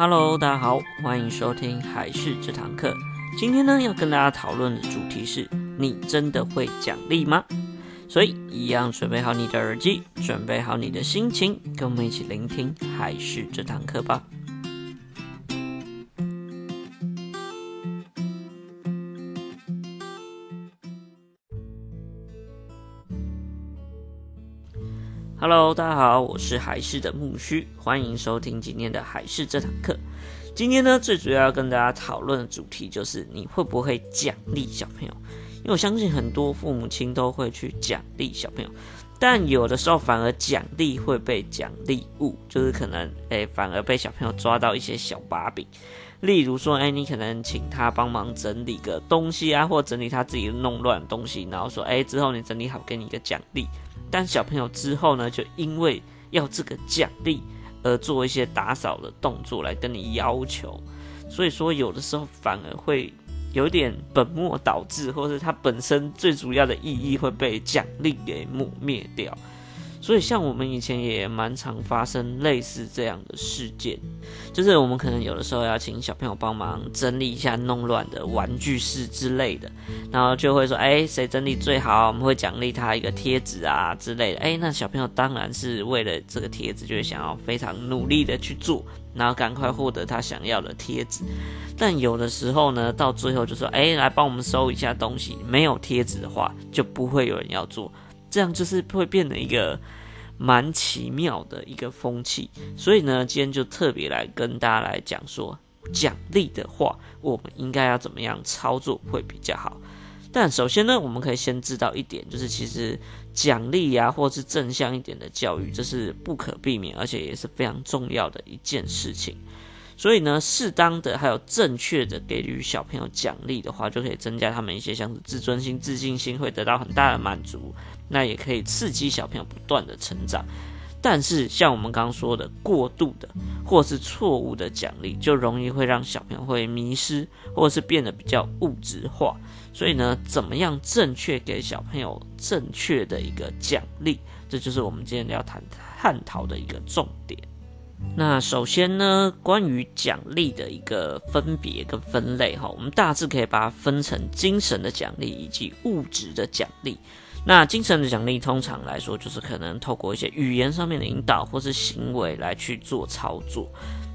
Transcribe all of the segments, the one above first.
Hello，大家好，欢迎收听还是这堂课。今天呢，要跟大家讨论的主题是：你真的会奖励吗？所以，一样准备好你的耳机，准备好你的心情，跟我们一起聆听还是这堂课吧。Hello，大家好，我是海事的木须，欢迎收听今天的海事这堂课。今天呢，最主要要跟大家讨论的主题就是你会不会奖励小朋友？因为我相信很多父母亲都会去奖励小朋友，但有的时候反而奖励会被奖励物，就是可能诶，反而被小朋友抓到一些小把柄。例如说，哎，你可能请他帮忙整理个东西啊，或整理他自己弄乱的东西，然后说，哎，之后你整理好，给你一个奖励。但小朋友之后呢，就因为要这个奖励而做一些打扫的动作来跟你要求，所以说有的时候反而会有点本末倒置，或是它本身最主要的意义会被奖励给抹灭掉。所以，像我们以前也蛮常发生类似这样的事件，就是我们可能有的时候要请小朋友帮忙整理一下弄乱的玩具室之类的，然后就会说：“哎，谁整理最好？我们会奖励他一个贴纸啊之类的。”哎，那小朋友当然是为了这个贴纸，就会想要非常努力的去做，然后赶快获得他想要的贴纸。但有的时候呢，到最后就说：“哎，来帮我们收一下东西。”没有贴纸的话，就不会有人要做。这样就是会变得一个蛮奇妙的一个风气，所以呢，今天就特别来跟大家来讲说，奖励的话，我们应该要怎么样操作会比较好。但首先呢，我们可以先知道一点，就是其实奖励呀，或是正向一点的教育，这是不可避免，而且也是非常重要的一件事情。所以呢，适当的还有正确的给予小朋友奖励的话，就可以增加他们一些像是自尊心、自信心，会得到很大的满足。那也可以刺激小朋友不断的成长。但是像我们刚刚说的，过度的或是错误的奖励，就容易会让小朋友会迷失，或者是变得比较物质化。所以呢，怎么样正确给小朋友正确的一个奖励，这就是我们今天要谈探讨的一个重点。那首先呢，关于奖励的一个分别跟分类哈，我们大致可以把它分成精神的奖励以及物质的奖励。那精神的奖励通常来说，就是可能透过一些语言上面的引导或是行为来去做操作。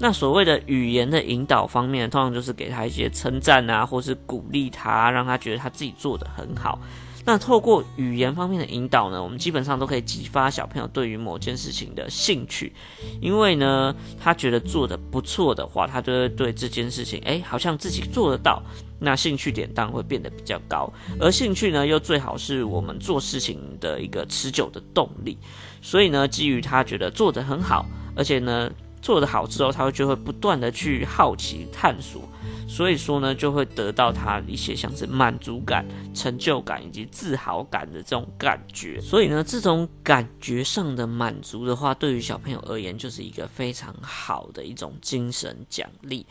那所谓的语言的引导方面，通常就是给他一些称赞啊，或是鼓励他，让他觉得他自己做得很好。那透过语言方面的引导呢，我们基本上都可以激发小朋友对于某件事情的兴趣，因为呢，他觉得做得不错的话，他就会对这件事情，哎，好像自己做得到，那兴趣点当然会变得比较高，而兴趣呢，又最好是我们做事情的一个持久的动力，所以呢，基于他觉得做得很好，而且呢，做得好之后，他就会不断的去好奇探索。所以说呢，就会得到他一些像是满足感、成就感以及自豪感的这种感觉。所以呢，这种感觉上的满足的话，对于小朋友而言，就是一个非常好的一种精神奖励。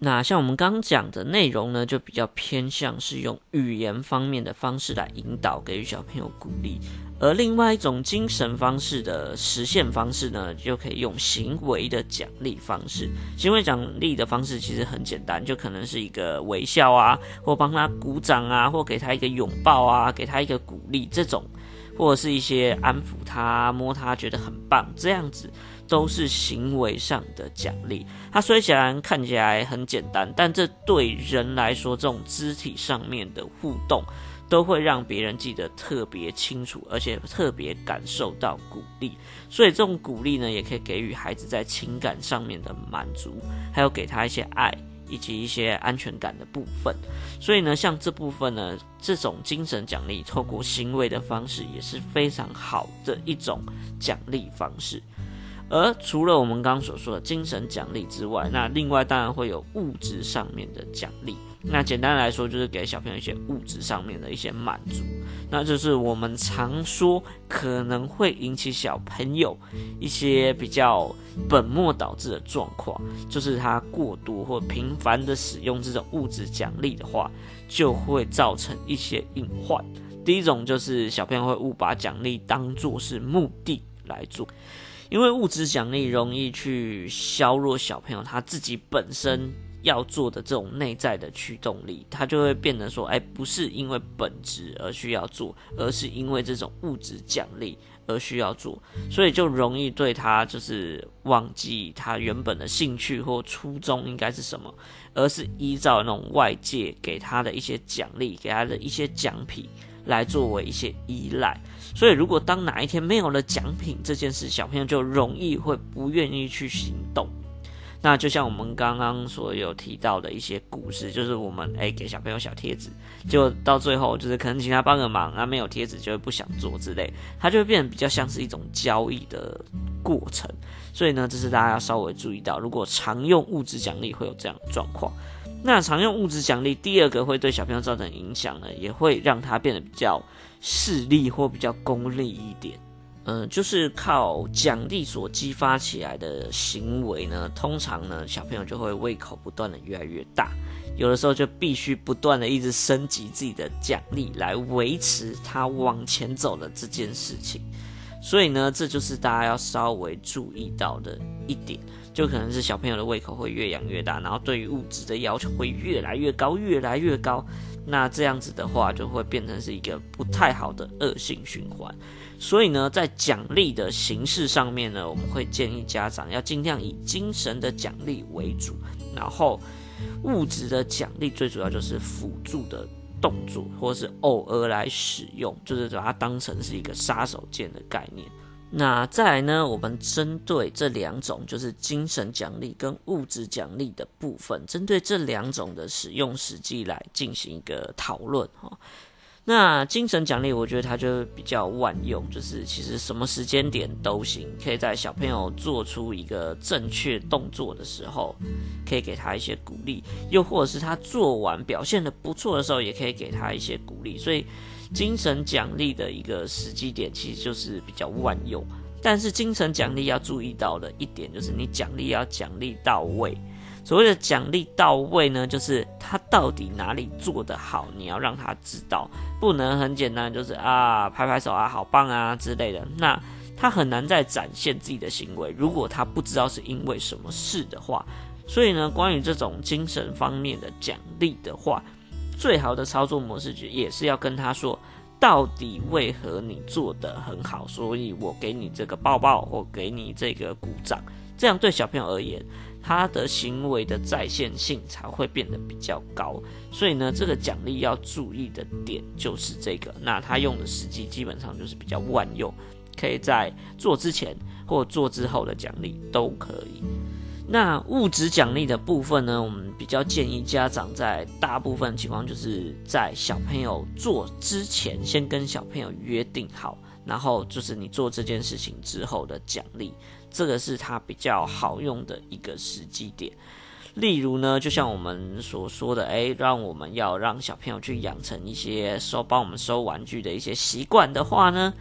那像我们刚讲的内容呢，就比较偏向是用语言方面的方式来引导，给予小朋友鼓励。而另外一种精神方式的实现方式呢，就可以用行为的奖励方式。行为奖励的方式其实很简单，就可能是一个微笑啊，或帮他鼓掌啊，或给他一个拥抱啊，给他一个鼓励这种，或者是一些安抚他、摸他，觉得很棒这样子，都是行为上的奖励。它虽然看起来很简单，但这对人来说，这种肢体上面的互动。都会让别人记得特别清楚，而且特别感受到鼓励。所以这种鼓励呢，也可以给予孩子在情感上面的满足，还有给他一些爱以及一些安全感的部分。所以呢，像这部分呢，这种精神奖励透过行为的方式也是非常好的一种奖励方式。而除了我们刚刚所说的精神奖励之外，那另外当然会有物质上面的奖励。那简单来说，就是给小朋友一些物质上面的一些满足。那就是我们常说可能会引起小朋友一些比较本末倒置的状况，就是他过度或频繁的使用这种物质奖励的话，就会造成一些隐患。第一种就是小朋友会误把奖励当作是目的来做。因为物质奖励容易去削弱小朋友他自己本身要做的这种内在的驱动力，他就会变得说，哎，不是因为本质而需要做，而是因为这种物质奖励而需要做，所以就容易对他就是忘记他原本的兴趣或初衷应该是什么，而是依照那种外界给他的一些奖励，给他的一些奖品来作为一些依赖。所以如果当哪一天没有了奖品这件事，小朋友就容易会不愿意去行动。那就像我们刚刚所有提到的一些故事，就是我们诶、给小朋友小贴纸，就到最后就是可能请他帮个忙，啊没有贴纸就会不想做之类，他就会变得比较像是一种交易的过程。所以呢，这是大家要稍微注意到，如果常用物质奖励会有这样的状况。那常用物质奖励，第二个会对小朋友造成影响呢，也会让他变得比较势利或比较功利一点。嗯，就是靠奖励所激发起来的行为呢，通常呢，小朋友就会胃口不断的越来越大，有的时候就必须不断的一直升级自己的奖励来维持他往前走的这件事情，所以呢，这就是大家要稍微注意到的一点，就可能是小朋友的胃口会越养越大，然后对于物质的要求会越来越高，越来越高，那这样子的话就会变成是一个不太好的恶性循环。所以呢，在奖励的形式上面呢，我们会建议家长要尽量以精神的奖励为主，然后物质的奖励最主要就是辅助的动作，或是偶尔来使用，就是把它当成是一个杀手锏的概念。那再来呢，我们针对这两种，就是精神奖励跟物质奖励的部分，针对这两种的使用时机来进行一个讨论哈。那精神奖励，我觉得它就比较万用，就是其实什么时间点都行，可以在小朋友做出一个正确动作的时候，可以给他一些鼓励；又或者是他做完表现得不错的时候，也可以给他一些鼓励。所以，精神奖励的一个时机点，其实就是比较万用。但是，精神奖励要注意到的一点，就是你奖励要奖励到位。所谓的奖励到位呢，就是他到底哪里做得好，你要让他知道，不能很简单，就是啊拍拍手啊好棒啊之类的。那他很难再展现自己的行为，如果他不知道是因为什么事的话。所以呢，关于这种精神方面的奖励的话，最好的操作模式也是要跟他说，到底为何你做得很好，所以我给你这个抱抱，或给你这个鼓掌，这样对小朋友而言。他的行为的在线性才会变得比较高，所以呢，这个奖励要注意的点就是这个。那他用的时机基本上就是比较万用，可以在做之前或做之后的奖励都可以。那物质奖励的部分呢，我们比较建议家长在大部分情况就是在小朋友做之前，先跟小朋友约定好，然后就是你做这件事情之后的奖励。这个是它比较好用的一个时机点，例如呢，就像我们所说的，诶，让我们要让小朋友去养成一些收帮我们收玩具的一些习惯的话呢，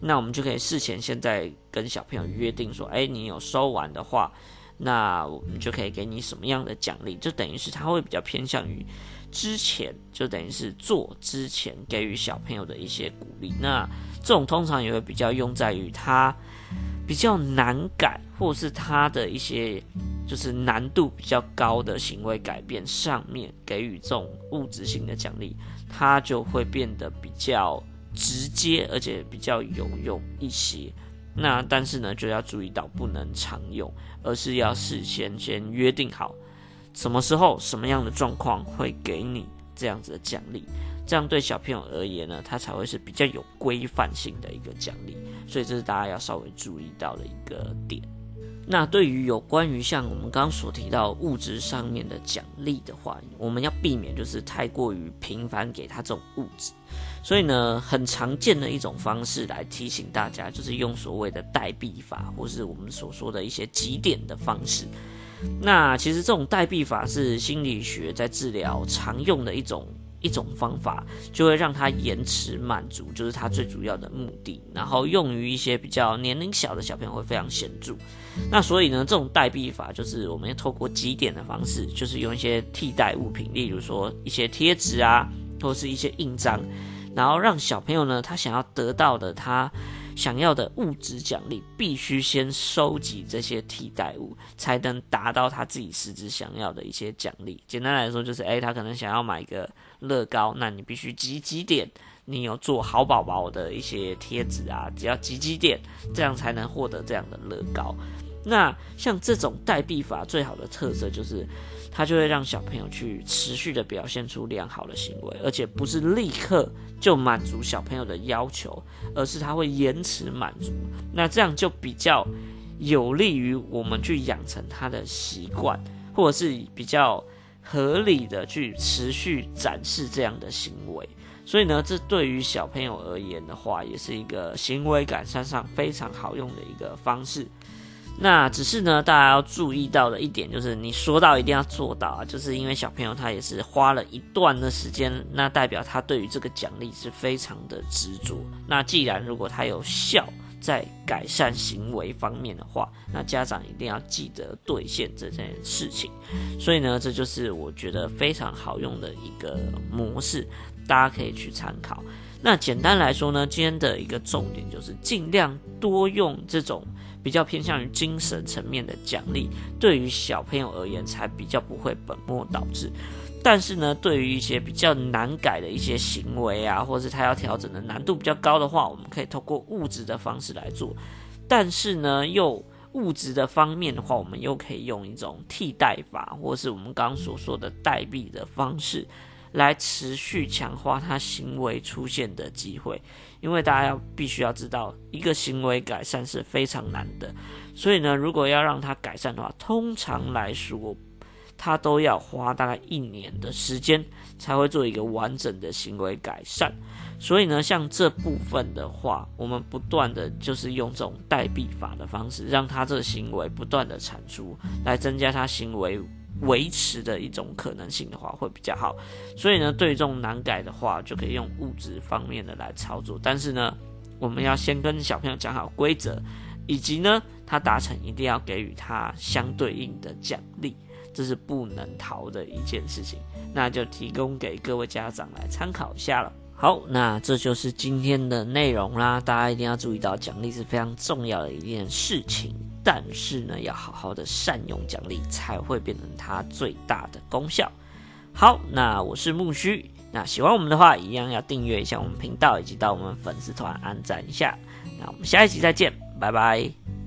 那我们就可以事前现在跟小朋友约定说，诶，你有收完的话，那我们就可以给你什么样的奖励，就等于是他会比较偏向于之前，就等于是做之前给予小朋友的一些鼓励，那这种通常也会比较用在于他。比较难改，或是他的一些就是难度比较高的行为改变上面给予这种物质性的奖励，它就会变得比较直接，而且比较有用一些。那但是呢，就要注意到不能常用，而是要事先先约定好什么时候、什么样的状况会给你这样子的奖励。这样对小朋友而言呢，他才会是比较有规范性的一个奖励，所以这是大家要稍微注意到的一个点。那对于有关于像我们刚刚所提到物质上面的奖励的话，我们要避免就是太过于频繁给他这种物质。所以呢，很常见的一种方式来提醒大家，就是用所谓的代币法，或是我们所说的一些集点的方式。那其实这种代币法是心理学在治疗常用的一种。一种方法就会让他延迟满足，就是他最主要的目的。然后用于一些比较年龄小的小朋友会非常显著。那所以呢，这种代币法就是我们要透过几点的方式，就是用一些替代物品，例如说一些贴纸啊，或是一些印章，然后让小朋友呢，他想要得到的，他想要的物质奖励，必须先收集这些替代物，才能达到他自己实质想要的一些奖励。简单来说，就是诶，他可能想要买个乐高，那你必须集几点，你有做好宝宝的一些贴纸啊，只要集几点，这样才能获得这样的乐高。那像这种代币法最好的特色就是，它就会让小朋友去持续的表现出良好的行为，而且不是立刻就满足小朋友的要求，而是他会延迟满足。那这样就比较有利于我们去养成他的习惯，或者是比较合理的去持续展示这样的行为。所以呢，这对于小朋友而言的话，也是一个行为改善上非常好用的一个方式。那只是呢，大家要注意到的一点就是，你说到一定要做到啊，就是因为小朋友他也是花了一段的时间，那代表他对于这个奖励是非常的执着。那既然如果他有效在改善行为方面的话，那家长一定要记得兑现这件事情。所以呢，这就是我觉得非常好用的一个模式，大家可以去参考。那简单来说呢，今天的一个重点就是尽量多用这种。比较偏向于精神层面的奖励，对于小朋友而言才比较不会本末倒置。但是呢，对于一些比较难改的一些行为啊，或是他要调整的难度比较高的话，我们可以透过物质的方式来做。但是呢，又物质的方面的话，我们又可以用一种替代法，或是我们刚刚所说的代币的方式。来持续强化他行为出现的机会，因为大家要必须要知道，一个行为改善是非常难的，所以呢，如果要让他改善的话，通常来说，他都要花大概一年的时间才会做一个完整的行为改善。所以呢，像这部分的话，我们不断的就是用这种代币法的方式，让他这个行为不断的产出，来增加他行为。维持的一种可能性的话会比较好，所以呢，对于这种难改的话，就可以用物质方面的来操作。但是呢，我们要先跟小朋友讲好规则，以及呢，他达成一定要给予他相对应的奖励，这是不能逃的一件事情。那就提供给各位家长来参考一下了。好，那这就是今天的内容啦。大家一定要注意到，奖励是非常重要的一件事情。但是呢，要好好的善用奖励，才会变成它最大的功效。好，那我是木须，那喜欢我们的话，一样要订阅一下我们频道，以及到我们粉丝团按赞一下。那我们下一集再见，拜拜。